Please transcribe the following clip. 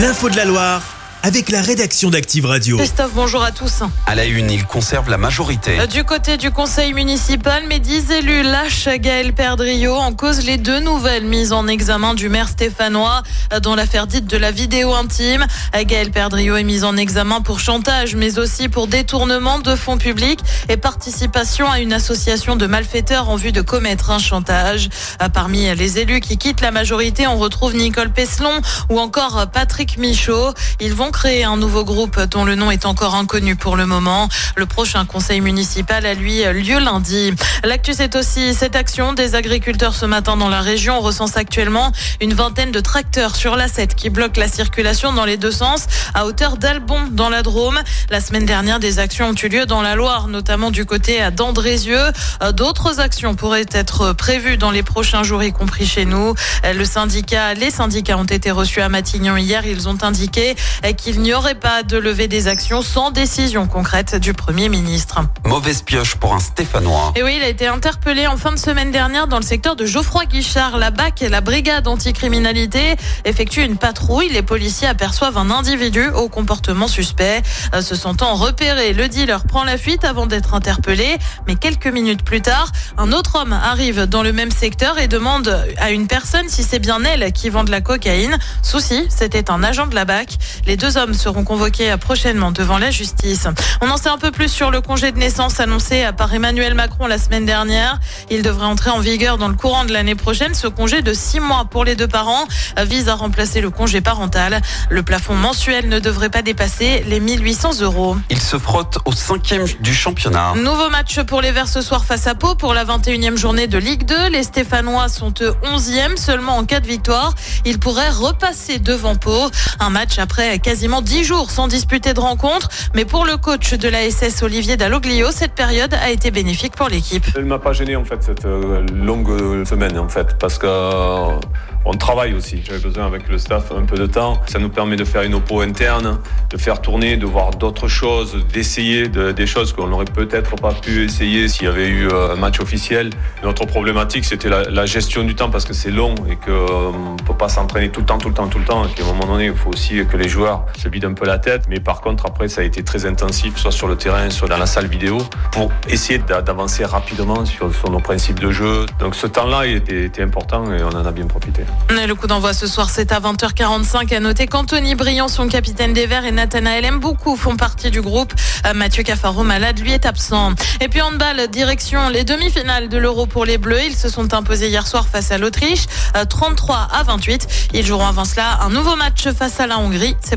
L'info de la Loire avec la rédaction d'Active Radio. Christophe, bonjour à tous. À la une, il conserve la majorité. Euh, Du côté du conseil municipal, mes dix élus lâchent Gaël Perdriau en cause les deux nouvelles mises en examen du maire stéphanois euh, dans l'affaire dite de la vidéo intime. Euh, Gaël Perdriau est mise en examen pour chantage, mais aussi pour détournement de fonds publics et participation à une association de malfaiteurs en vue de commettre un chantage. Parmi les élus qui quittent la majorité, on retrouve Nicole Peslon ou encore Patrick Michaud. Ils vont créer un nouveau groupe dont le nom est encore inconnu pour le moment. Le prochain conseil municipal a lui lieu lundi. L'actu, c'est aussi cette action des agriculteurs ce matin dans la région. On recense actuellement une vingtaine de tracteurs sur la 7 qui bloquent la circulation dans les deux sens à hauteur d'Albon dans la Drôme. La semaine dernière, des actions ont eu lieu dans la Loire, notamment du côté d'Andrézieux. Euh, D'autres actions pourraient être prévues dans les prochains jours, y compris chez nous. Euh, Le syndicat, les syndicats ont été reçus à Matignon hier. Ils ont indiqué qu'il n'y aurait pas de levée des actions sans décision concrète du Premier ministre. Mauvaise pioche pour un Stéphanois. Et oui, il a été interpellé en fin de semaine dernière dans le secteur de Geoffroy Guichard. La BAC, la brigade anticriminalité, effectue une patrouille. Les policiers aperçoivent un individu au comportement suspect. Euh, Se sentant repéré, le dealer prend la fuite avant d'être interpellé. Mais quelques minutes plus tard, un autre homme arrive dans le même secteur et demande à une personne si c'est bien elle qui vend de la cocaïne. Souci, c'était un agent de la BAC. Les deux hommes seront convoqués prochainement devant la justice. On en sait un peu plus sur le congé de naissance annoncé par Emmanuel Macron la semaine dernière. Il devrait entrer en vigueur dans le courant de l'année prochaine. Ce congé de six mois pour les deux parents vise à remplacer le congé parental. Le plafond mensuel ne devrait pas dépasser les 1800 euros. Il se frotte au cinquième du championnat. Nouveau match pour les Verts ce soir face à Pau pour la 21e journée de Ligue 2. Les Stéphanois sont eux 11e seulement en cas de victoire. Ils pourraient repasser devant Pau. Un match après quasiment 10 jours sans disputer de rencontre. Mais pour le coach de la SS Olivier Dalloglio, cette période a été bénéfique pour l'équipe. Elle m'a pas gêné en fait cette euh, longue semaine en fait parce que euh, on travaille aussi. J'avais besoin avec le staff un peu de temps. Ça nous permet de faire une oppo interne, de faire tourner, de voir d'autres choses, d'essayer de- des choses qu'on n'aurait peut-être pas pu essayer s'il y avait eu euh, un match officiel. Notre problématique c'était la, gestion du temps parce que c'est long et que euh, on peut pas s'entraîner tout le temps, tout le temps, tout le temps. Et qu'à un moment donné, il faut aussi que les joueurs se vident un peu la tête. Mais par contre, après, ça a été très intensif, soit sur le terrain, soit dans la salle vidéo, pour essayer d'a- d'avancer rapidement sur, sur nos principes de jeu. Donc ce temps-là était, était important et on en a bien profité. Et Le coup d'envoi ce soir, c'est à 20h45. À noter qu'Anthony Briand, son capitaine des Verts, et Nathanaël Mboukou font partie du groupe. Euh, Mathieu Cafaro, malade, lui est absent. Et puis handball, direction les demi-finales de l'Euro pour les Bleus. Ils se sont imposés hier soir face à l'Autriche, euh, 33 à 28. Ils joueront avant cela un nouveau match face à la Hongrie. C'est